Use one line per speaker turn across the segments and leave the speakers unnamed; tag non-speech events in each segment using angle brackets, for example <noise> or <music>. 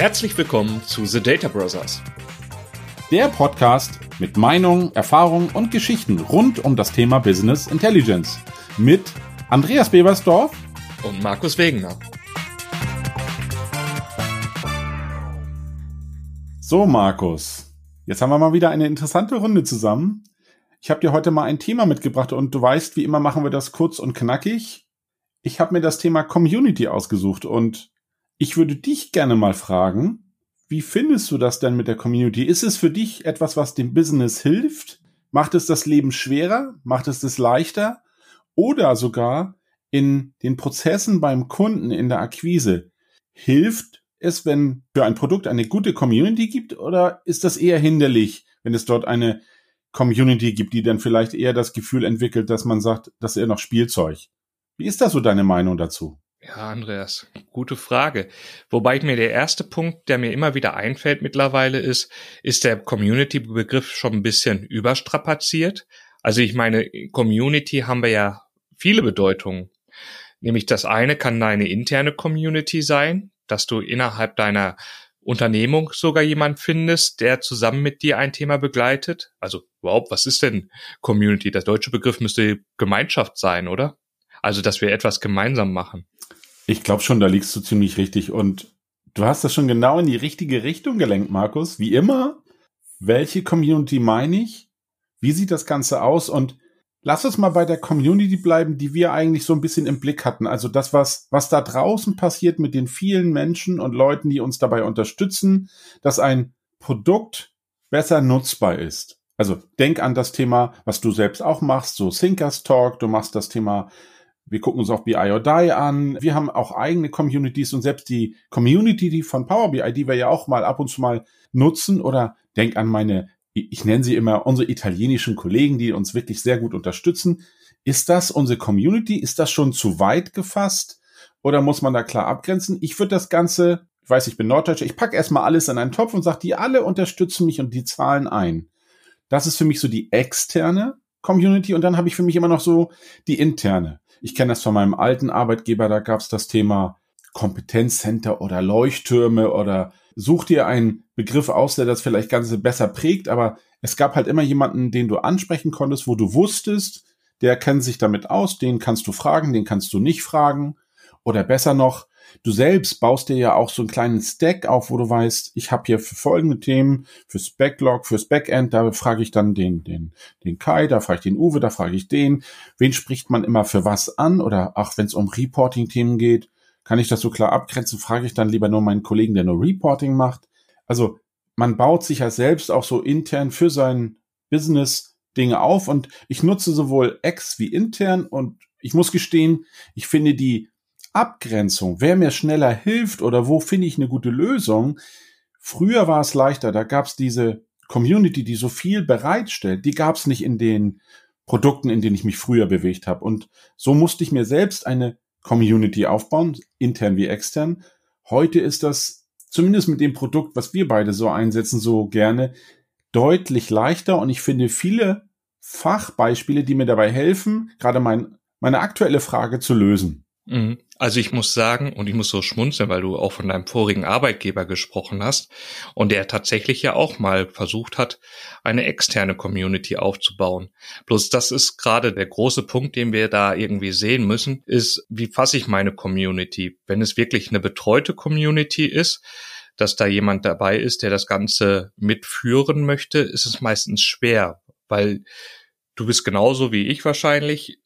Herzlich willkommen zu The Data Brothers.
Der Podcast mit Meinungen, Erfahrungen und Geschichten rund um das Thema Business Intelligence mit Andreas Bebersdorf
und Markus Wegener.
So, Markus, jetzt haben wir mal wieder eine interessante Runde zusammen. Ich habe dir heute mal ein Thema mitgebracht und du weißt, wie immer machen wir das kurz und knackig. Ich habe mir das Thema Community ausgesucht und ich würde dich gerne mal fragen, wie findest du das denn mit der Community? Ist es für dich etwas, was dem Business hilft? Macht es das Leben schwerer? Macht es es leichter? Oder sogar in den Prozessen beim Kunden in der Akquise? Hilft es, wenn für ein Produkt eine gute Community gibt? Oder ist das eher hinderlich, wenn es dort eine Community gibt, die dann vielleicht eher das Gefühl entwickelt, dass man sagt, das ist eher noch Spielzeug? Wie ist da so deine Meinung dazu?
Ja, Andreas, gute Frage. Wobei mir der erste Punkt, der mir immer wieder einfällt mittlerweile ist, ist der Community-Begriff schon ein bisschen überstrapaziert. Also ich meine, Community haben wir ja viele Bedeutungen. Nämlich das eine kann deine interne Community sein, dass du innerhalb deiner Unternehmung sogar jemand findest, der zusammen mit dir ein Thema begleitet. Also überhaupt, was ist denn Community? Der deutsche Begriff müsste Gemeinschaft sein, oder? Also, dass wir etwas gemeinsam machen.
Ich glaube schon, da liegst du ziemlich richtig. Und du hast das schon genau in die richtige Richtung gelenkt, Markus. Wie immer. Welche Community meine ich? Wie sieht das Ganze aus? Und lass uns mal bei der Community bleiben, die wir eigentlich so ein bisschen im Blick hatten. Also das, was, was da draußen passiert mit den vielen Menschen und Leuten, die uns dabei unterstützen, dass ein Produkt besser nutzbar ist. Also denk an das Thema, was du selbst auch machst, so Thinkers Talk, du machst das Thema wir gucken uns auch BI or Die an. Wir haben auch eigene Communities und selbst die Community die von Power BI, die wir ja auch mal ab und zu mal nutzen oder denk an meine, ich nenne sie immer unsere italienischen Kollegen, die uns wirklich sehr gut unterstützen. Ist das unsere Community? Ist das schon zu weit gefasst? Oder muss man da klar abgrenzen? Ich würde das Ganze, ich weiß, ich bin Norddeutscher, ich packe erstmal alles in einen Topf und sage, die alle unterstützen mich und die zahlen ein. Das ist für mich so die externe Community und dann habe ich für mich immer noch so die interne. Ich kenne das von meinem alten Arbeitgeber, da gab es das Thema Kompetenzcenter oder Leuchttürme oder such dir einen Begriff aus, der das vielleicht ganz besser prägt, aber es gab halt immer jemanden, den du ansprechen konntest, wo du wusstest, der kennt sich damit aus, den kannst du fragen, den kannst du nicht fragen. Oder besser noch, Du selbst baust dir ja auch so einen kleinen Stack auf, wo du weißt, ich habe hier für folgende Themen, fürs Backlog, fürs Backend, da frage ich dann den, den, den Kai, da frage ich den Uwe, da frage ich den. Wen spricht man immer für was an? Oder auch wenn es um Reporting-Themen geht, kann ich das so klar abgrenzen, frage ich dann lieber nur meinen Kollegen, der nur Reporting macht. Also man baut sich ja selbst auch so intern für sein Business Dinge auf und ich nutze sowohl ex wie intern und ich muss gestehen, ich finde die Abgrenzung, wer mir schneller hilft oder wo finde ich eine gute Lösung. Früher war es leichter, da gab es diese Community, die so viel bereitstellt, die gab es nicht in den Produkten, in denen ich mich früher bewegt habe. Und so musste ich mir selbst eine Community aufbauen, intern wie extern. Heute ist das, zumindest mit dem Produkt, was wir beide so einsetzen, so gerne, deutlich leichter. Und ich finde viele Fachbeispiele, die mir dabei helfen, gerade mein, meine aktuelle Frage zu lösen.
Mhm. Also ich muss sagen, und ich muss so schmunzeln, weil du auch von deinem vorigen Arbeitgeber gesprochen hast und der tatsächlich ja auch mal versucht hat, eine externe Community aufzubauen. Bloß das ist gerade der große Punkt, den wir da irgendwie sehen müssen, ist, wie fasse ich meine Community? Wenn es wirklich eine betreute Community ist, dass da jemand dabei ist, der das Ganze mitführen möchte, ist es meistens schwer, weil du bist genauso wie ich wahrscheinlich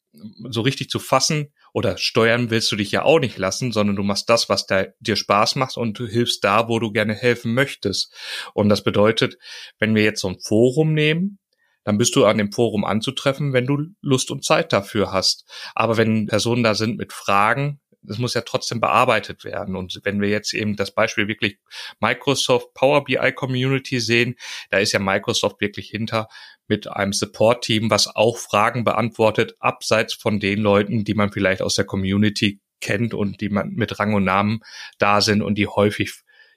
so richtig zu fassen, oder steuern willst du dich ja auch nicht lassen, sondern du machst das, was da, dir Spaß macht und du hilfst da, wo du gerne helfen möchtest. Und das bedeutet, wenn wir jetzt so ein Forum nehmen, dann bist du an dem Forum anzutreffen, wenn du Lust und Zeit dafür hast. Aber wenn Personen da sind mit Fragen, das muss ja trotzdem bearbeitet werden. Und wenn wir jetzt eben das Beispiel wirklich Microsoft Power BI Community sehen, da ist ja Microsoft wirklich hinter mit einem Support-Team, was auch Fragen beantwortet, abseits von den Leuten, die man vielleicht aus der Community kennt und die man mit Rang und Namen da sind und die häufig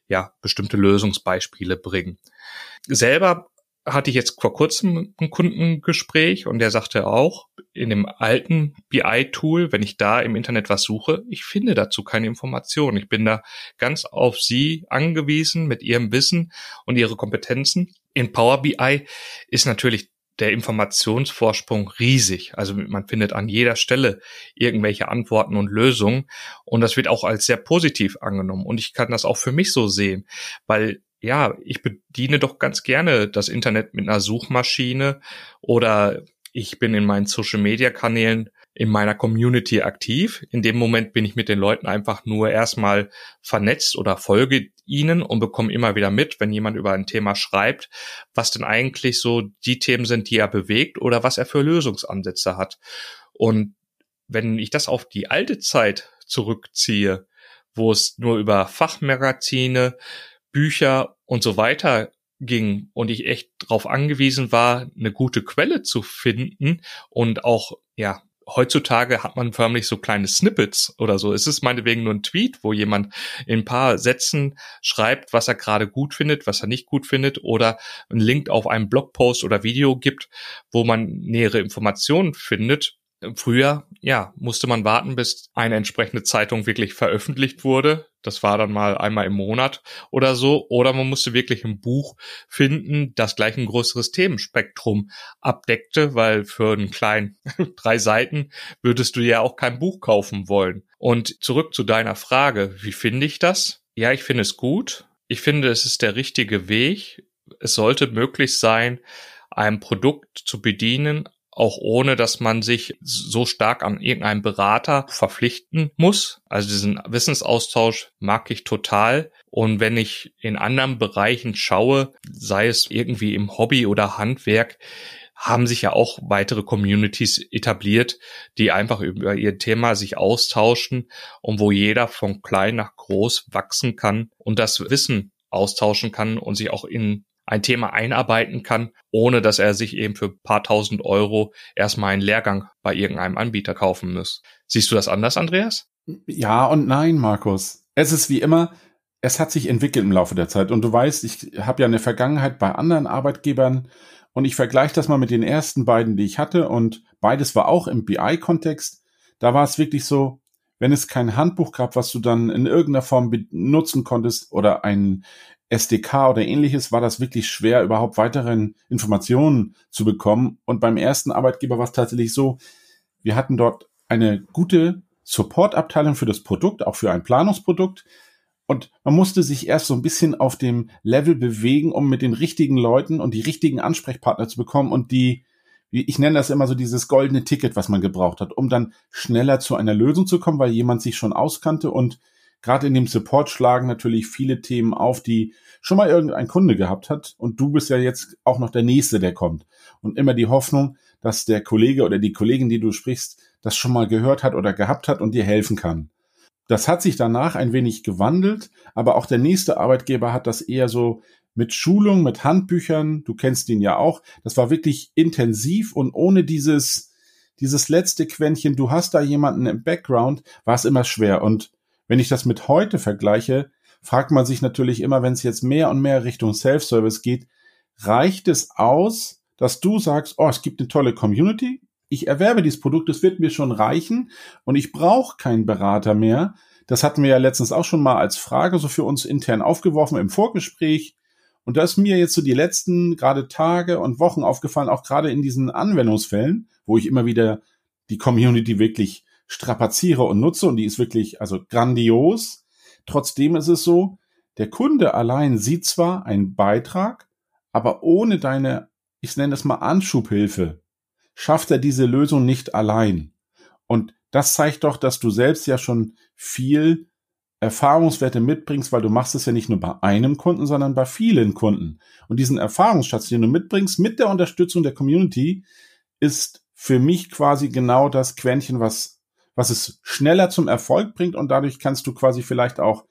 ja bestimmte Lösungsbeispiele bringen. Selber hatte ich jetzt vor kurzem ein Kundengespräch und der sagte auch, in dem alten BI-Tool, wenn ich da im Internet was suche, ich finde dazu keine Informationen. Ich bin da ganz auf Sie angewiesen mit Ihrem Wissen und Ihre Kompetenzen. In Power BI ist natürlich der Informationsvorsprung riesig. Also man findet an jeder Stelle irgendwelche Antworten und Lösungen und das wird auch als sehr positiv angenommen und ich kann das auch für mich so sehen, weil ja, ich bediene doch ganz gerne das Internet mit einer Suchmaschine oder ich bin in meinen Social Media Kanälen in meiner Community aktiv. In dem Moment bin ich mit den Leuten einfach nur erstmal vernetzt oder folge ihnen und bekomme immer wieder mit, wenn jemand über ein Thema schreibt, was denn eigentlich so die Themen sind, die er bewegt oder was er für Lösungsansätze hat. Und wenn ich das auf die alte Zeit zurückziehe, wo es nur über Fachmagazine, Bücher und so weiter ging und ich echt darauf angewiesen war, eine gute Quelle zu finden und auch, ja, heutzutage hat man förmlich so kleine Snippets oder so. Es ist meinetwegen nur ein Tweet, wo jemand in ein paar Sätzen schreibt, was er gerade gut findet, was er nicht gut findet oder einen Link auf einen Blogpost oder Video gibt, wo man nähere Informationen findet. Früher, ja, musste man warten, bis eine entsprechende Zeitung wirklich veröffentlicht wurde. Das war dann mal einmal im Monat oder so. Oder man musste wirklich ein Buch finden, das gleich ein größeres Themenspektrum abdeckte, weil für einen kleinen <laughs> drei Seiten würdest du ja auch kein Buch kaufen wollen. Und zurück zu deiner Frage, wie finde ich das? Ja, ich finde es gut. Ich finde, es ist der richtige Weg. Es sollte möglich sein, ein Produkt zu bedienen, auch ohne dass man sich so stark an irgendeinen Berater verpflichten muss. Also diesen Wissensaustausch mag ich total. Und wenn ich in anderen Bereichen schaue, sei es irgendwie im Hobby oder Handwerk, haben sich ja auch weitere Communities etabliert, die einfach über ihr Thema sich austauschen und wo jeder von klein nach groß wachsen kann und das Wissen austauschen kann und sich auch in ein Thema einarbeiten kann, ohne dass er sich eben für paar tausend Euro erstmal einen Lehrgang bei irgendeinem Anbieter kaufen muss. Siehst du das anders, Andreas?
Ja und nein, Markus. Es ist wie immer, es hat sich entwickelt im Laufe der Zeit. Und du weißt, ich habe ja eine Vergangenheit bei anderen Arbeitgebern und ich vergleiche das mal mit den ersten beiden, die ich hatte. Und beides war auch im BI-Kontext. Da war es wirklich so, wenn es kein Handbuch gab, was du dann in irgendeiner Form benutzen konntest oder ein SDK oder ähnliches war das wirklich schwer, überhaupt weiteren Informationen zu bekommen. Und beim ersten Arbeitgeber war es tatsächlich so, wir hatten dort eine gute Supportabteilung für das Produkt, auch für ein Planungsprodukt. Und man musste sich erst so ein bisschen auf dem Level bewegen, um mit den richtigen Leuten und die richtigen Ansprechpartner zu bekommen und die, ich nenne das immer so dieses goldene Ticket, was man gebraucht hat, um dann schneller zu einer Lösung zu kommen, weil jemand sich schon auskannte und gerade in dem Support schlagen natürlich viele Themen auf, die schon mal irgendein Kunde gehabt hat. Und du bist ja jetzt auch noch der Nächste, der kommt. Und immer die Hoffnung, dass der Kollege oder die Kollegin, die du sprichst, das schon mal gehört hat oder gehabt hat und dir helfen kann. Das hat sich danach ein wenig gewandelt, aber auch der nächste Arbeitgeber hat das eher so mit Schulung, mit Handbüchern, du kennst ihn ja auch, das war wirklich intensiv und ohne dieses, dieses letzte Quäntchen, du hast da jemanden im Background, war es immer schwer. Und wenn ich das mit heute vergleiche, fragt man sich natürlich immer, wenn es jetzt mehr und mehr Richtung Self-Service geht, reicht es aus, dass du sagst, oh, es gibt eine tolle Community, ich erwerbe dieses Produkt, es wird mir schon reichen und ich brauche keinen Berater mehr. Das hatten wir ja letztens auch schon mal als Frage so für uns intern aufgeworfen im Vorgespräch. Und da ist mir jetzt so die letzten gerade Tage und Wochen aufgefallen, auch gerade in diesen Anwendungsfällen, wo ich immer wieder die Community wirklich strapaziere und nutze und die ist wirklich also grandios. Trotzdem ist es so, der Kunde allein sieht zwar einen Beitrag, aber ohne deine, ich nenne es mal Anschubhilfe, schafft er diese Lösung nicht allein. Und das zeigt doch, dass du selbst ja schon viel Erfahrungswerte mitbringst, weil du machst es ja nicht nur bei einem Kunden, sondern bei vielen Kunden. Und diesen Erfahrungsschatz, den du mitbringst mit der Unterstützung der Community, ist für mich quasi genau das Quäntchen, was was es schneller zum Erfolg bringt und dadurch kannst du quasi vielleicht auch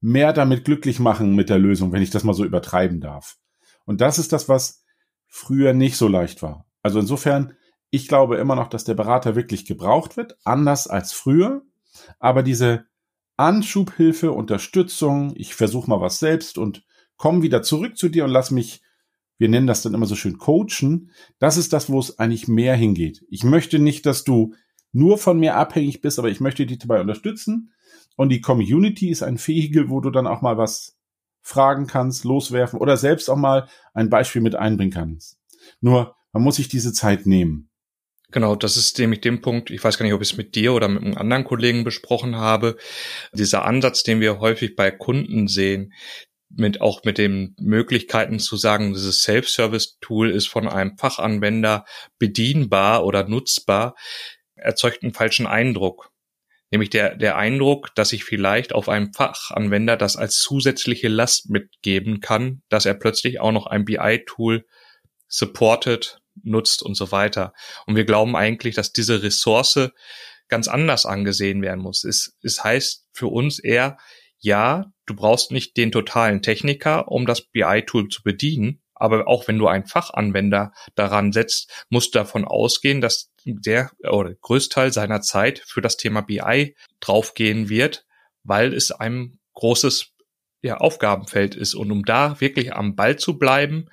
mehr damit glücklich machen mit der Lösung, wenn ich das mal so übertreiben darf. Und das ist das, was früher nicht so leicht war. Also insofern, ich glaube immer noch, dass der Berater wirklich gebraucht wird, anders als früher. Aber diese Anschubhilfe, Unterstützung, ich versuche mal was selbst und komme wieder zurück zu dir und lass mich wir nennen das dann immer so schön coachen, das ist das, wo es eigentlich mehr hingeht. Ich möchte nicht, dass du nur von mir abhängig bist, aber ich möchte dich dabei unterstützen. Und die Community ist ein Vehikel, wo du dann auch mal was fragen kannst, loswerfen oder selbst auch mal ein Beispiel mit einbringen kannst. Nur, man muss sich diese Zeit nehmen.
Genau, das ist nämlich dem Punkt, ich weiß gar nicht, ob ich es mit dir oder mit einem anderen Kollegen besprochen habe, dieser Ansatz, den wir häufig bei Kunden sehen, mit auch mit den Möglichkeiten zu sagen, dieses Self-Service-Tool ist von einem Fachanwender bedienbar oder nutzbar, erzeugt einen falschen Eindruck. Nämlich der, der Eindruck, dass ich vielleicht auf einem Fachanwender das als zusätzliche Last mitgeben kann, dass er plötzlich auch noch ein BI-Tool supportet, nutzt und so weiter. Und wir glauben eigentlich, dass diese Ressource ganz anders angesehen werden muss. Es, es heißt für uns eher, ja, du brauchst nicht den totalen Techniker, um das BI-Tool zu bedienen, aber auch wenn du einen Fachanwender daran setzt, musst du davon ausgehen, dass der oder Größteil seiner Zeit für das Thema BI draufgehen wird, weil es einem großes ja, Aufgabenfeld ist. Und um da wirklich am Ball zu bleiben,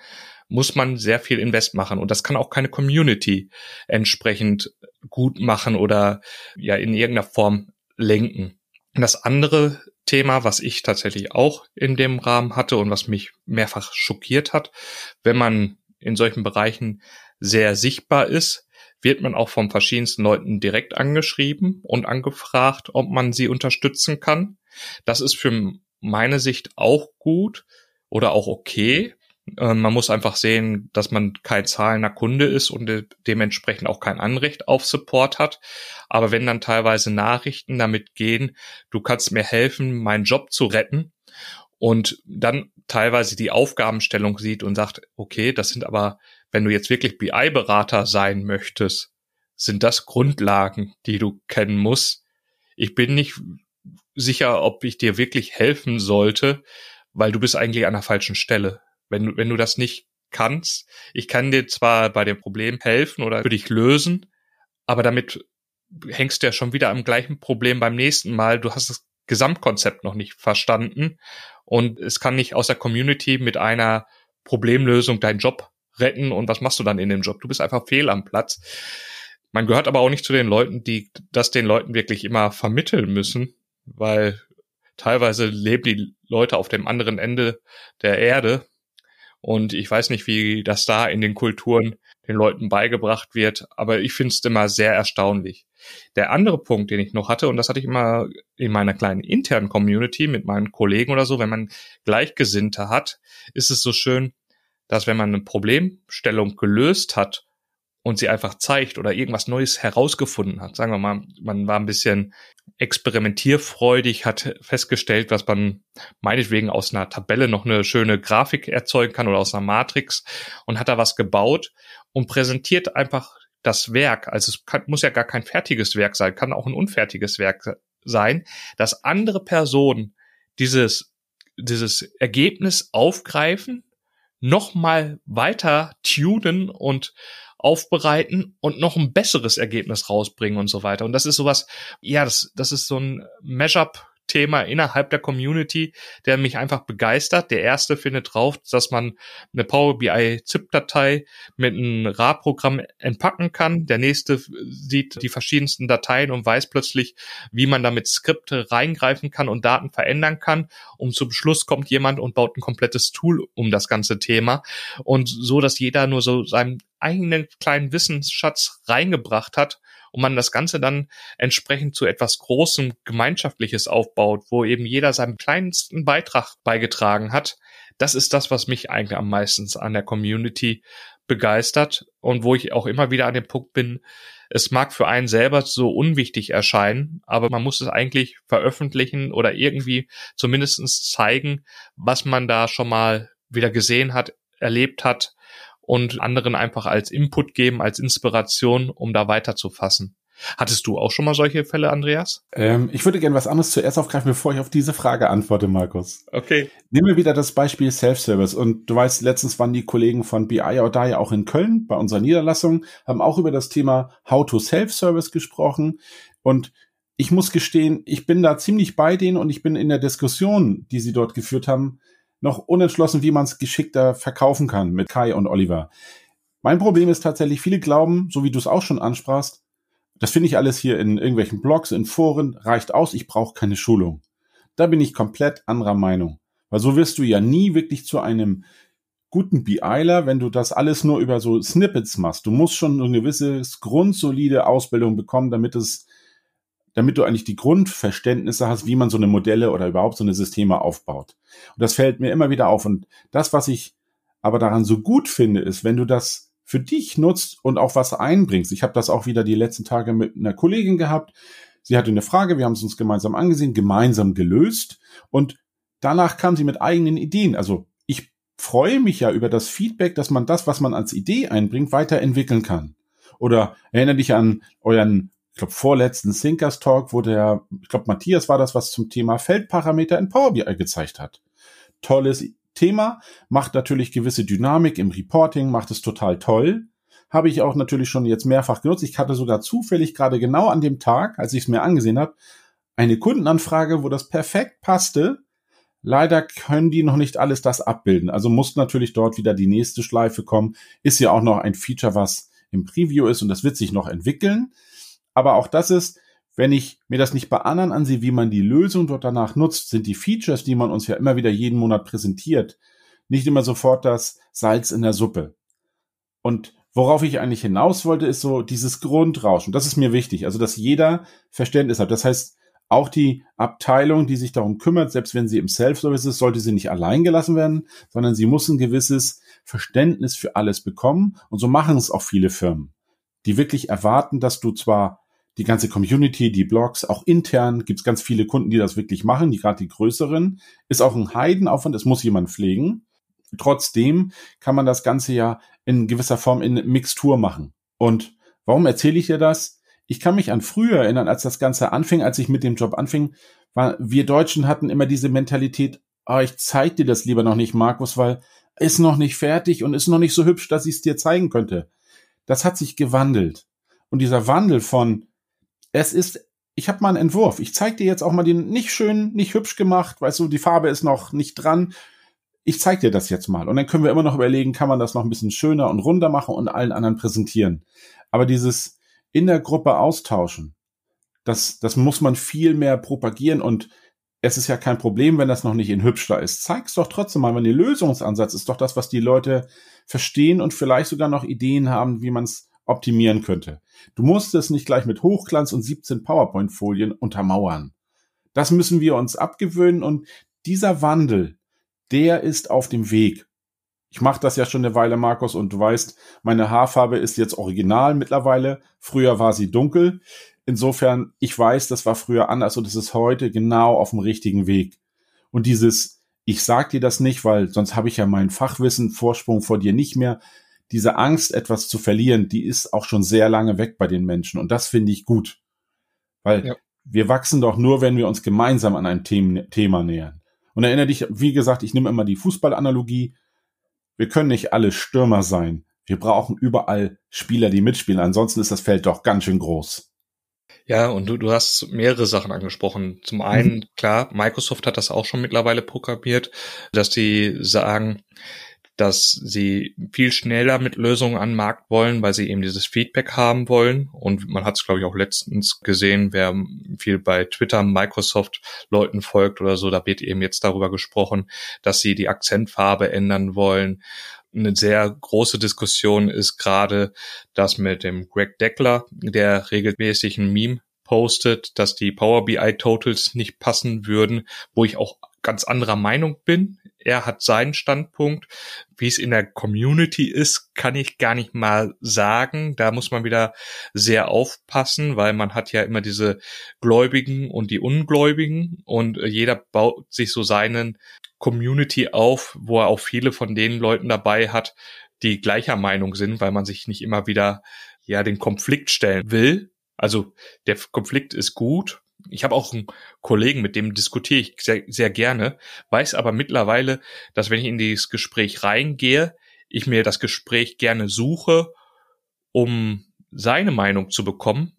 muss man sehr viel Invest machen. Und das kann auch keine Community entsprechend gut machen oder ja in irgendeiner Form lenken. Und das andere Thema, was ich tatsächlich auch in dem Rahmen hatte und was mich mehrfach schockiert hat, wenn man in solchen Bereichen sehr sichtbar ist, wird man auch von verschiedensten Leuten direkt angeschrieben und angefragt, ob man sie unterstützen kann. Das ist für meine Sicht auch gut oder auch okay, man muss einfach sehen, dass man kein zahlender Kunde ist und dementsprechend auch kein Anrecht auf Support hat. Aber wenn dann teilweise Nachrichten damit gehen, du kannst mir helfen, meinen Job zu retten und dann teilweise die Aufgabenstellung sieht und sagt, okay, das sind aber, wenn du jetzt wirklich BI-Berater sein möchtest, sind das Grundlagen, die du kennen musst. Ich bin nicht sicher, ob ich dir wirklich helfen sollte, weil du bist eigentlich an der falschen Stelle wenn du, wenn du das nicht kannst. Ich kann dir zwar bei dem Problem helfen oder für dich lösen, aber damit hängst du ja schon wieder am gleichen Problem beim nächsten Mal. Du hast das Gesamtkonzept noch nicht verstanden und es kann nicht aus der Community mit einer Problemlösung deinen Job retten und was machst du dann in dem Job? Du bist einfach fehl am Platz. Man gehört aber auch nicht zu den Leuten, die das den Leuten wirklich immer vermitteln müssen, weil teilweise leben die Leute auf dem anderen Ende der Erde und ich weiß nicht, wie das da in den Kulturen den Leuten beigebracht wird, aber ich finde es immer sehr erstaunlich. Der andere Punkt, den ich noch hatte, und das hatte ich immer in meiner kleinen internen Community mit meinen Kollegen oder so, wenn man Gleichgesinnte hat, ist es so schön, dass wenn man eine Problemstellung gelöst hat und sie einfach zeigt oder irgendwas Neues herausgefunden hat. Sagen wir mal, man war ein bisschen experimentierfreudig, hat festgestellt, was man meinetwegen aus einer Tabelle noch eine schöne Grafik erzeugen kann oder aus einer Matrix und hat da was gebaut und präsentiert einfach das Werk. Also es kann, muss ja gar kein fertiges Werk sein, kann auch ein unfertiges Werk sein, dass andere Personen dieses, dieses Ergebnis aufgreifen, nochmal weiter tunen und aufbereiten und noch ein besseres Ergebnis rausbringen und so weiter. Und das ist sowas, ja, das, das ist so ein Mashup Thema innerhalb der Community, der mich einfach begeistert. Der erste findet drauf, dass man eine Power BI ZIP-Datei mit einem RA-Programm entpacken kann. Der nächste sieht die verschiedensten Dateien und weiß plötzlich, wie man damit Skripte reingreifen kann und Daten verändern kann. Und zum Schluss kommt jemand und baut ein komplettes Tool um das ganze Thema. Und so, dass jeder nur so seinen eigenen kleinen Wissensschatz reingebracht hat und man das Ganze dann entsprechend zu etwas Großem Gemeinschaftliches aufbaut, wo eben jeder seinen kleinsten Beitrag beigetragen hat, das ist das, was mich eigentlich am meisten an der Community begeistert und wo ich auch immer wieder an dem Punkt bin, es mag für einen selber so unwichtig erscheinen, aber man muss es eigentlich veröffentlichen oder irgendwie zumindestens zeigen, was man da schon mal wieder gesehen hat, erlebt hat und anderen einfach als Input geben, als Inspiration, um da weiterzufassen. Hattest du auch schon mal solche Fälle, Andreas?
Ähm, ich würde gerne was anderes zuerst aufgreifen, bevor ich auf diese Frage antworte, Markus.
Okay.
Nehmen wir wieder das Beispiel Self-Service. Und du weißt, letztens waren die Kollegen von BI oder ja auch in Köln bei unserer Niederlassung, haben auch über das Thema How to Self-Service gesprochen. Und ich muss gestehen, ich bin da ziemlich bei denen und ich bin in der Diskussion, die sie dort geführt haben, noch unentschlossen, wie man es geschickter verkaufen kann mit Kai und Oliver. Mein Problem ist tatsächlich, viele glauben, so wie du es auch schon ansprachst, das finde ich alles hier in irgendwelchen Blogs, in Foren, reicht aus, ich brauche keine Schulung. Da bin ich komplett anderer Meinung. Weil so wirst du ja nie wirklich zu einem guten BIler, wenn du das alles nur über so Snippets machst. Du musst schon eine gewisse grundsolide Ausbildung bekommen, damit es, damit du eigentlich die Grundverständnisse hast, wie man so eine Modelle oder überhaupt so eine Systeme aufbaut. Und das fällt mir immer wieder auf. Und das, was ich aber daran so gut finde, ist, wenn du das für dich nutzt und auch was einbringst. Ich habe das auch wieder die letzten Tage mit einer Kollegin gehabt. Sie hatte eine Frage, wir haben es uns gemeinsam angesehen, gemeinsam gelöst und danach kam sie mit eigenen Ideen. Also ich freue mich ja über das Feedback, dass man das, was man als Idee einbringt, weiterentwickeln kann. Oder erinnere dich an euren, ich glaube, vorletzten Thinkers Talk, wo der, ich glaube, Matthias war das, was zum Thema Feldparameter in Power BI gezeigt hat. Tolles Thema, macht natürlich gewisse Dynamik im Reporting, macht es total toll. Habe ich auch natürlich schon jetzt mehrfach genutzt. Ich hatte sogar zufällig gerade genau an dem Tag, als ich es mir angesehen habe, eine Kundenanfrage, wo das perfekt passte. Leider können die noch nicht alles das abbilden. Also muss natürlich dort wieder die nächste Schleife kommen. Ist ja auch noch ein Feature, was im Preview ist und das wird sich noch entwickeln. Aber auch das ist, wenn ich mir das nicht bei anderen ansehe, wie man die Lösung dort danach nutzt, sind die Features, die man uns ja immer wieder jeden Monat präsentiert, nicht immer sofort das Salz in der Suppe. Und worauf ich eigentlich hinaus wollte, ist so dieses Grundrauschen. Das ist mir wichtig. Also, dass jeder Verständnis hat. Das heißt, auch die Abteilung, die sich darum kümmert, selbst wenn sie im Self-Service ist, sollte sie nicht allein gelassen werden, sondern sie muss ein gewisses Verständnis für alles bekommen. Und so machen es auch viele Firmen, die wirklich erwarten, dass du zwar die ganze Community, die Blogs, auch intern gibt es ganz viele Kunden, die das wirklich machen, die gerade die größeren. Ist auch ein Heidenaufwand, es muss jemand pflegen. Trotzdem kann man das Ganze ja in gewisser Form in Mixtur machen. Und warum erzähle ich dir das? Ich kann mich an früher erinnern, als das Ganze anfing, als ich mit dem Job anfing, war, wir Deutschen hatten immer diese Mentalität, oh, ich zeig dir das lieber noch nicht, Markus, weil ist noch nicht fertig und ist noch nicht so hübsch, dass ich es dir zeigen könnte. Das hat sich gewandelt. Und dieser Wandel von, es ist, ich habe mal einen Entwurf. Ich zeige dir jetzt auch mal den nicht schön, nicht hübsch gemacht, weißt du, die Farbe ist noch nicht dran. Ich zeige dir das jetzt mal. Und dann können wir immer noch überlegen, kann man das noch ein bisschen schöner und runder machen und allen anderen präsentieren. Aber dieses in der Gruppe austauschen, das, das muss man viel mehr propagieren und es ist ja kein Problem, wenn das noch nicht in hübsch da ist. Zeig's doch trotzdem mal, wenn die Lösungsansatz ist doch das, was die Leute verstehen und vielleicht sogar noch Ideen haben, wie man es optimieren könnte. Du musst es nicht gleich mit Hochglanz und 17 PowerPoint-Folien untermauern. Das müssen wir uns abgewöhnen und dieser Wandel, der ist auf dem Weg. Ich mache das ja schon eine Weile, Markus, und du weißt, meine Haarfarbe ist jetzt original mittlerweile. Früher war sie dunkel. Insofern, ich weiß, das war früher anders und es ist heute genau auf dem richtigen Weg. Und dieses, ich sag dir das nicht, weil sonst habe ich ja meinen Fachwissen, Vorsprung vor dir nicht mehr diese Angst, etwas zu verlieren, die ist auch schon sehr lange weg bei den Menschen. Und das finde ich gut. Weil ja. wir wachsen doch nur, wenn wir uns gemeinsam an ein Thema nähern. Und erinnere dich, wie gesagt, ich nehme immer die Fußballanalogie. Wir können nicht alle Stürmer sein. Wir brauchen überall Spieler, die mitspielen. Ansonsten ist das Feld doch ganz schön groß.
Ja, und du, du hast mehrere Sachen angesprochen. Zum einen, mhm. klar, Microsoft hat das auch schon mittlerweile programmiert, dass die sagen, dass sie viel schneller mit Lösungen an Markt wollen, weil sie eben dieses Feedback haben wollen. Und man hat es, glaube ich, auch letztens gesehen, wer viel bei Twitter Microsoft Leuten folgt oder so, da wird eben jetzt darüber gesprochen, dass sie die Akzentfarbe ändern wollen. Eine sehr große Diskussion ist gerade das mit dem Greg Deckler, der regelmäßig ein Meme postet, dass die Power BI Totals nicht passen würden, wo ich auch ganz anderer Meinung bin er hat seinen Standpunkt. Wie es in der Community ist, kann ich gar nicht mal sagen. Da muss man wieder sehr aufpassen, weil man hat ja immer diese Gläubigen und die Ungläubigen und äh, jeder baut sich so seinen Community auf, wo er auch viele von den Leuten dabei hat, die gleicher Meinung sind, weil man sich nicht immer wieder ja den Konflikt stellen will. Also der Konflikt ist gut, ich habe auch einen Kollegen, mit dem diskutiere ich sehr, sehr gerne, weiß aber mittlerweile, dass wenn ich in dieses Gespräch reingehe, ich mir das Gespräch gerne suche, um seine Meinung zu bekommen,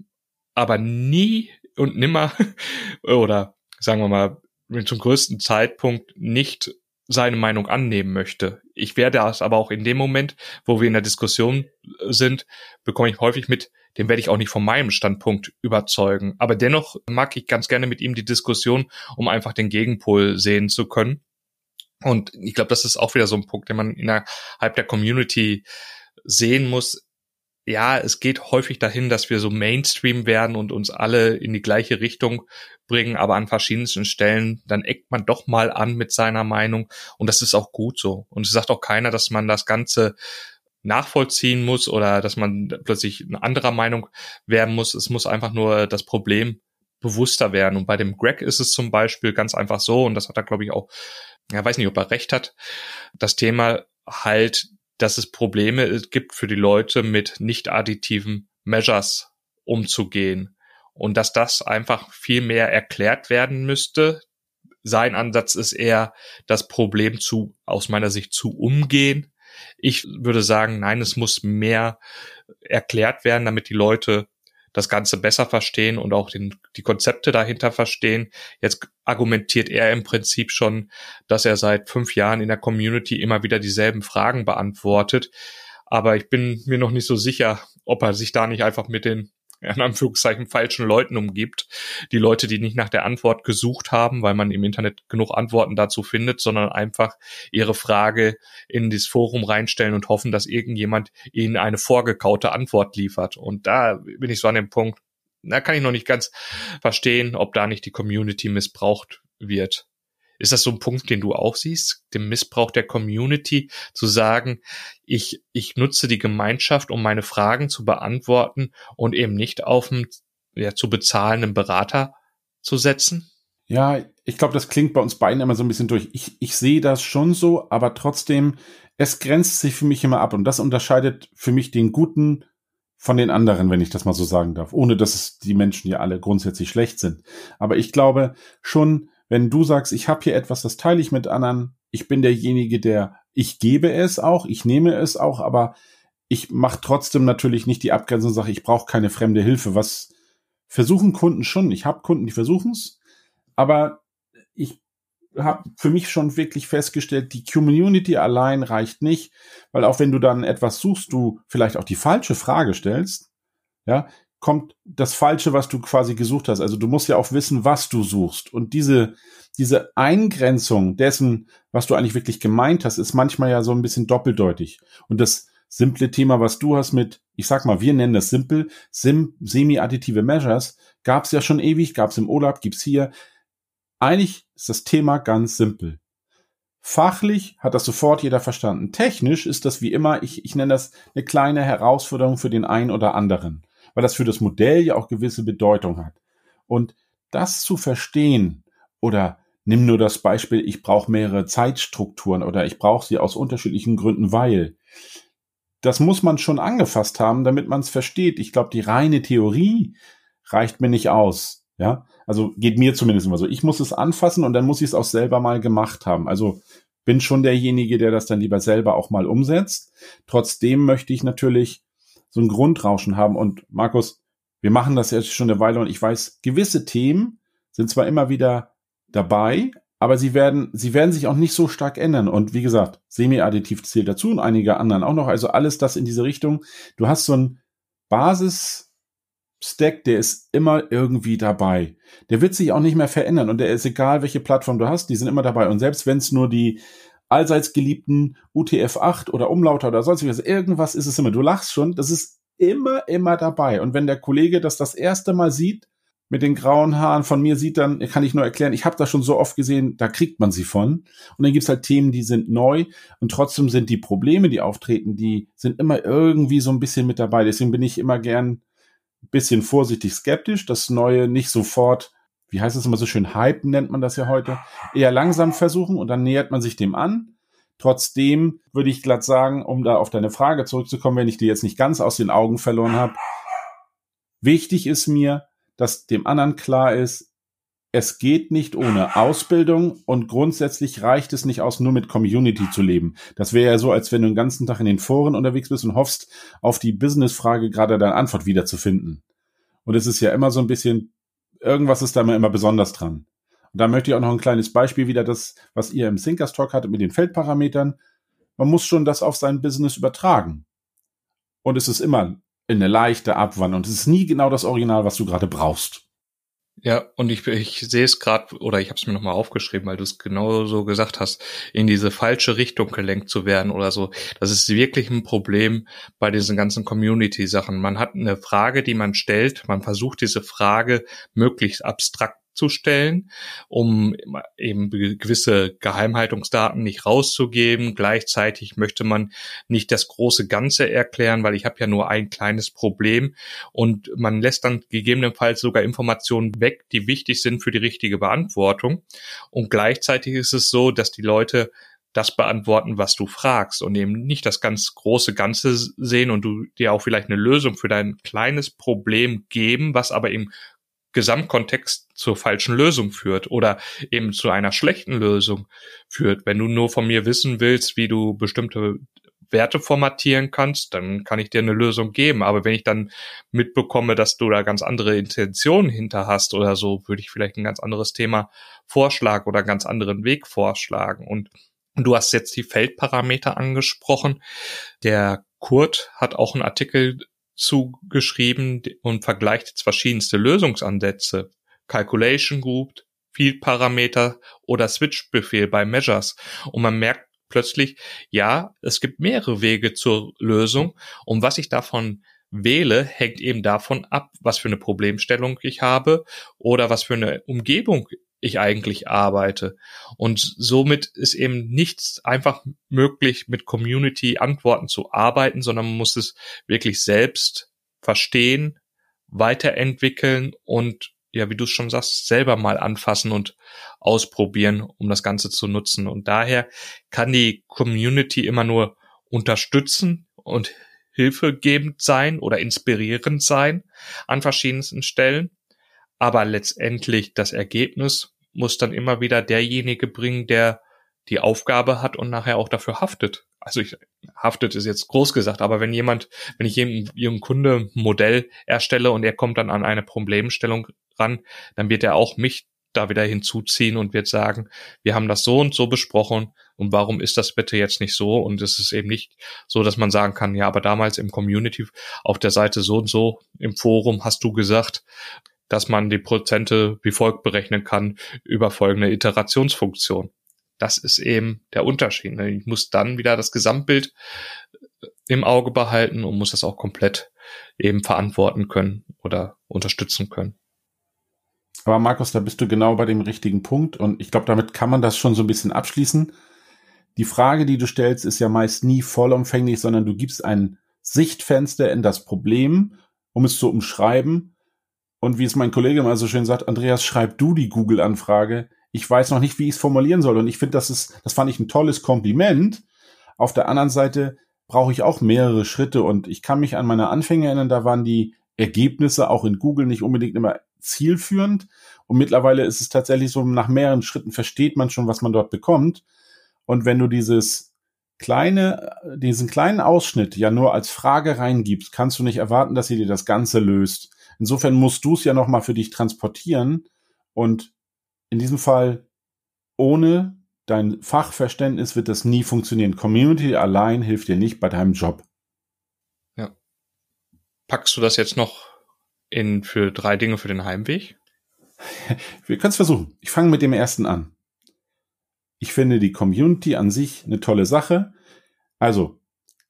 aber nie und nimmer <laughs> oder sagen wir mal zum größten Zeitpunkt nicht seine Meinung annehmen möchte. Ich werde das aber auch in dem Moment, wo wir in der Diskussion sind, bekomme ich häufig mit, den werde ich auch nicht von meinem Standpunkt überzeugen. Aber dennoch mag ich ganz gerne mit ihm die Diskussion, um einfach den Gegenpol sehen zu können. Und ich glaube, das ist auch wieder so ein Punkt, den man innerhalb der Community sehen muss. Ja, es geht häufig dahin, dass wir so Mainstream werden und uns alle in die gleiche Richtung bringen, aber an verschiedensten Stellen, dann eckt man doch mal an mit seiner Meinung und das ist auch gut so. Und es sagt auch keiner, dass man das Ganze nachvollziehen muss oder dass man plötzlich eine anderer Meinung werden muss. Es muss einfach nur das Problem bewusster werden. Und bei dem Greg ist es zum Beispiel ganz einfach so, und das hat er, glaube ich, auch, ja, weiß nicht, ob er recht hat, das Thema halt, dass es Probleme gibt für die Leute mit nicht additiven Measures umzugehen. Und dass das einfach viel mehr erklärt werden müsste. Sein Ansatz ist eher, das Problem zu, aus meiner Sicht zu umgehen, ich würde sagen, nein, es muss mehr erklärt werden, damit die Leute das Ganze besser verstehen und auch den, die Konzepte dahinter verstehen. Jetzt argumentiert er im Prinzip schon, dass er seit fünf Jahren in der Community immer wieder dieselben Fragen beantwortet. Aber ich bin mir noch nicht so sicher, ob er sich da nicht einfach mit den in Anführungszeichen falschen Leuten umgibt. Die Leute, die nicht nach der Antwort gesucht haben, weil man im Internet genug Antworten dazu findet, sondern einfach ihre Frage in das Forum reinstellen und hoffen, dass irgendjemand ihnen eine vorgekaute Antwort liefert. Und da bin ich so an dem Punkt, da kann ich noch nicht ganz verstehen, ob da nicht die Community missbraucht wird. Ist das so ein Punkt, den du auch siehst, dem Missbrauch der Community, zu sagen, ich, ich nutze die Gemeinschaft, um meine Fragen zu beantworten und eben nicht auf einen ja, zu bezahlenden Berater zu setzen?
Ja, ich glaube, das klingt bei uns beiden immer so ein bisschen durch. Ich, ich sehe das schon so, aber trotzdem, es grenzt sich für mich immer ab und das unterscheidet für mich den guten von den anderen, wenn ich das mal so sagen darf, ohne dass es die Menschen ja alle grundsätzlich schlecht sind. Aber ich glaube schon, wenn du sagst, ich habe hier etwas, das teile ich mit anderen, ich bin derjenige, der, ich gebe es auch, ich nehme es auch, aber ich mache trotzdem natürlich nicht die Abgrenzung und sage, ich brauche keine fremde Hilfe. Was versuchen Kunden schon? Ich habe Kunden, die versuchen es, aber ich habe für mich schon wirklich festgestellt, die Community allein reicht nicht, weil auch wenn du dann etwas suchst, du vielleicht auch die falsche Frage stellst, ja, kommt das Falsche, was du quasi gesucht hast. Also du musst ja auch wissen, was du suchst. Und diese, diese Eingrenzung dessen, was du eigentlich wirklich gemeint hast, ist manchmal ja so ein bisschen doppeldeutig. Und das simple Thema, was du hast mit, ich sag mal, wir nennen das simpel, sim, semi-additive Measures, gab es ja schon ewig, gab es im Urlaub, gibt's hier. Eigentlich ist das Thema ganz simpel. Fachlich hat das sofort jeder verstanden. Technisch ist das wie immer, ich, ich nenne das eine kleine Herausforderung für den einen oder anderen weil das für das Modell ja auch gewisse Bedeutung hat. Und das zu verstehen oder nimm nur das Beispiel, ich brauche mehrere Zeitstrukturen oder ich brauche sie aus unterschiedlichen Gründen, weil das muss man schon angefasst haben, damit man es versteht. Ich glaube, die reine Theorie reicht mir nicht aus. Ja, also geht mir zumindest immer so. Ich muss es anfassen und dann muss ich es auch selber mal gemacht haben. Also bin schon derjenige, der das dann lieber selber auch mal umsetzt. Trotzdem möchte ich natürlich so ein Grundrauschen haben. Und Markus, wir machen das jetzt schon eine Weile und ich weiß, gewisse Themen sind zwar immer wieder dabei, aber sie werden, sie werden sich auch nicht so stark ändern. Und wie gesagt, semi-additiv zählt dazu und einige anderen auch noch. Also alles das in diese Richtung. Du hast so ein Basis-Stack, der ist immer irgendwie dabei. Der wird sich auch nicht mehr verändern und der ist egal, welche Plattform du hast, die sind immer dabei. Und selbst wenn es nur die allseits geliebten UTF-8 oder Umlauter oder sonstiges. Irgendwas ist es immer. Du lachst schon. Das ist immer, immer dabei. Und wenn der Kollege das das erste Mal sieht, mit den grauen Haaren von mir sieht, dann kann ich nur erklären, ich habe das schon so oft gesehen, da kriegt man sie von. Und dann gibt's halt Themen, die sind neu und trotzdem sind die Probleme, die auftreten, die sind immer irgendwie so ein bisschen mit dabei. Deswegen bin ich immer gern ein bisschen vorsichtig skeptisch, das Neue nicht sofort wie heißt es immer so schön, Hype nennt man das ja heute, eher langsam versuchen und dann nähert man sich dem an. Trotzdem würde ich glatt sagen, um da auf deine Frage zurückzukommen, wenn ich die jetzt nicht ganz aus den Augen verloren habe, wichtig ist mir, dass dem anderen klar ist, es geht nicht ohne Ausbildung und grundsätzlich reicht es nicht aus, nur mit Community zu leben. Das wäre ja so, als wenn du den ganzen Tag in den Foren unterwegs bist und hoffst, auf die Business-Frage gerade deine Antwort wiederzufinden. Und es ist ja immer so ein bisschen irgendwas ist da immer besonders dran. Und da möchte ich auch noch ein kleines Beispiel wieder das, was ihr im Thinkers Talk hattet mit den Feldparametern. Man muss schon das auf sein Business übertragen. Und es ist immer eine leichte Abwandlung. Und es ist nie genau das Original, was du gerade brauchst.
Ja, und ich, ich sehe es gerade, oder ich habe es mir nochmal aufgeschrieben, weil du es genau so gesagt hast, in diese falsche Richtung gelenkt zu werden oder so. Das ist wirklich ein Problem bei diesen ganzen Community-Sachen. Man hat eine Frage, die man stellt, man versucht diese Frage möglichst abstrakt stellen, um eben gewisse Geheimhaltungsdaten nicht rauszugeben. Gleichzeitig möchte man nicht das große Ganze erklären, weil ich habe ja nur ein kleines Problem und man lässt dann gegebenenfalls sogar Informationen weg, die wichtig sind für die richtige Beantwortung. Und gleichzeitig ist es so, dass die Leute das beantworten, was du fragst und eben nicht das ganz große Ganze sehen und du dir auch vielleicht eine Lösung für dein kleines Problem geben, was aber im Gesamtkontext zur falschen Lösung führt oder eben zu einer schlechten Lösung führt. Wenn du nur von mir wissen willst, wie du bestimmte Werte formatieren kannst, dann kann ich dir eine Lösung geben. Aber wenn ich dann mitbekomme, dass du da ganz andere Intentionen hinter hast oder so, würde ich vielleicht ein ganz anderes Thema vorschlagen oder einen ganz anderen Weg vorschlagen. Und du hast jetzt die Feldparameter angesprochen. Der Kurt hat auch einen Artikel zugeschrieben und vergleicht jetzt verschiedenste Lösungsansätze. Calculation Group, Field Parameter oder Switch Befehl bei Measures. Und man merkt plötzlich, ja, es gibt mehrere Wege zur Lösung. Und was ich davon wähle, hängt eben davon ab, was für eine Problemstellung ich habe oder was für eine Umgebung ich eigentlich arbeite. Und somit ist eben nichts einfach möglich, mit Community-Antworten zu arbeiten, sondern man muss es wirklich selbst verstehen, weiterentwickeln und ja, wie du es schon sagst, selber mal anfassen und ausprobieren, um das Ganze zu nutzen. Und daher kann die Community immer nur unterstützen und hilfegebend sein oder inspirierend sein an verschiedensten Stellen. Aber letztendlich das Ergebnis muss dann immer wieder derjenige bringen, der die Aufgabe hat und nachher auch dafür haftet. Also ich, haftet ist jetzt groß gesagt, aber wenn jemand, wenn ich jedem, jedem Kunde Modell erstelle und er kommt dann an eine Problemstellung ran, dann wird er auch mich da wieder hinzuziehen und wird sagen, wir haben das so und so besprochen und warum ist das bitte jetzt nicht so? Und es ist eben nicht so, dass man sagen kann, ja, aber damals im Community auf der Seite so und so im Forum hast du gesagt, dass man die Prozente wie folgt berechnen kann über folgende Iterationsfunktion. Das ist eben der Unterschied. Ne? Ich muss dann wieder das Gesamtbild äh, im Auge behalten und muss das auch komplett eben verantworten können oder unterstützen können.
Aber Markus, da bist du genau bei dem richtigen Punkt und ich glaube, damit kann man das schon so ein bisschen abschließen. Die Frage, die du stellst, ist ja meist nie vollumfänglich, sondern du gibst ein Sichtfenster in das Problem, um es zu umschreiben und wie es mein Kollege mal so schön sagt, Andreas, schreib du die Google-Anfrage. Ich weiß noch nicht, wie ich es formulieren soll. Und ich finde, das ist, das fand ich ein tolles Kompliment. Auf der anderen Seite brauche ich auch mehrere Schritte und ich kann mich an meine Anfänge erinnern, da waren die Ergebnisse auch in Google nicht unbedingt immer zielführend. Und mittlerweile ist es tatsächlich so, nach mehreren Schritten versteht man schon, was man dort bekommt. Und wenn du dieses kleine, diesen kleinen Ausschnitt ja nur als Frage reingibst, kannst du nicht erwarten, dass sie dir das Ganze löst. Insofern musst du es ja nochmal für dich transportieren und in diesem Fall ohne dein Fachverständnis wird das nie funktionieren. Community allein hilft dir nicht bei deinem Job.
Ja. Packst du das jetzt noch in für drei Dinge für den Heimweg? <laughs>
Wir können es versuchen. Ich fange mit dem ersten an. Ich finde die Community an sich eine tolle Sache. Also,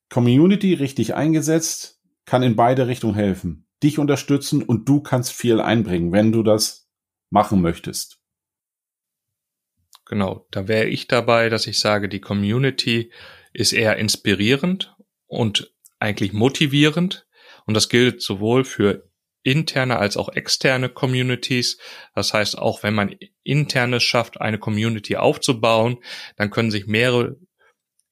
Community richtig eingesetzt kann in beide Richtungen helfen dich unterstützen und du kannst viel einbringen, wenn du das machen möchtest.
Genau, da wäre ich dabei, dass ich sage, die Community ist eher inspirierend und eigentlich motivierend. Und das gilt sowohl für interne als auch externe Communities. Das heißt, auch wenn man internes schafft, eine Community aufzubauen, dann können sich mehrere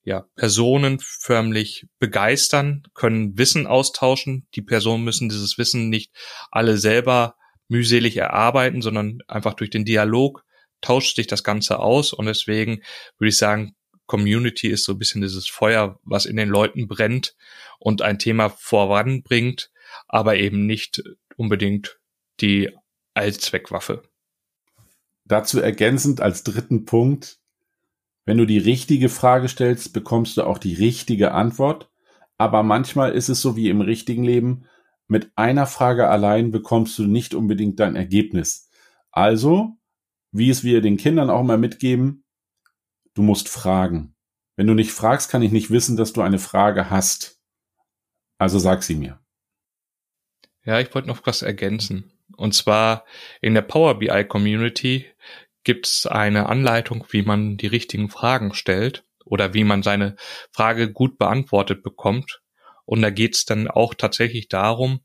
ja, Personen förmlich begeistern, können Wissen austauschen. Die Personen müssen dieses Wissen nicht alle selber mühselig erarbeiten, sondern einfach durch den Dialog tauscht sich das Ganze aus. Und deswegen würde ich sagen, Community ist so ein bisschen dieses Feuer, was in den Leuten brennt und ein Thema voranbringt, aber eben nicht unbedingt die Allzweckwaffe.
dazu ergänzend als dritten Punkt, wenn du die richtige Frage stellst, bekommst du auch die richtige Antwort. Aber manchmal ist es so wie im richtigen Leben, mit einer Frage allein bekommst du nicht unbedingt dein Ergebnis. Also, wie es wir den Kindern auch mal mitgeben, du musst fragen. Wenn du nicht fragst, kann ich nicht wissen, dass du eine Frage hast. Also sag sie mir.
Ja, ich wollte noch was ergänzen. Und zwar in der Power BI Community gibt es eine Anleitung, wie man die richtigen Fragen stellt oder wie man seine Frage gut beantwortet bekommt. Und da geht es dann auch tatsächlich darum,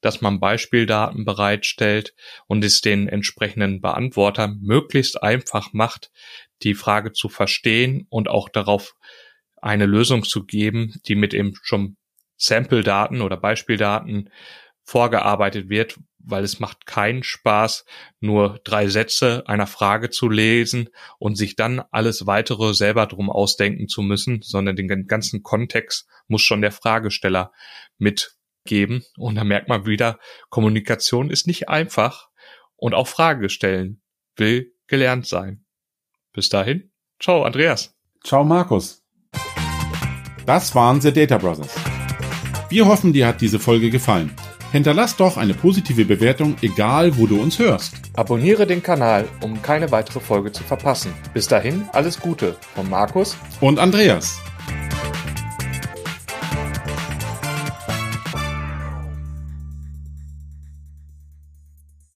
dass man Beispieldaten bereitstellt und es den entsprechenden Beantworter möglichst einfach macht, die Frage zu verstehen und auch darauf eine Lösung zu geben, die mit eben schon Sample-Daten oder Beispieldaten vorgearbeitet wird, weil es macht keinen Spaß, nur drei Sätze einer Frage zu lesen und sich dann alles weitere selber drum ausdenken zu müssen, sondern den ganzen Kontext muss schon der Fragesteller mitgeben. Und da merkt man wieder, Kommunikation ist nicht einfach und auch Frage stellen will gelernt sein. Bis dahin, ciao Andreas.
Ciao Markus. Das waren The Data Brothers. Wir hoffen, dir hat diese Folge gefallen. Hinterlass doch eine positive Bewertung, egal wo du uns hörst.
Abonniere den Kanal, um keine weitere Folge zu verpassen. Bis dahin, alles Gute von Markus
und Andreas.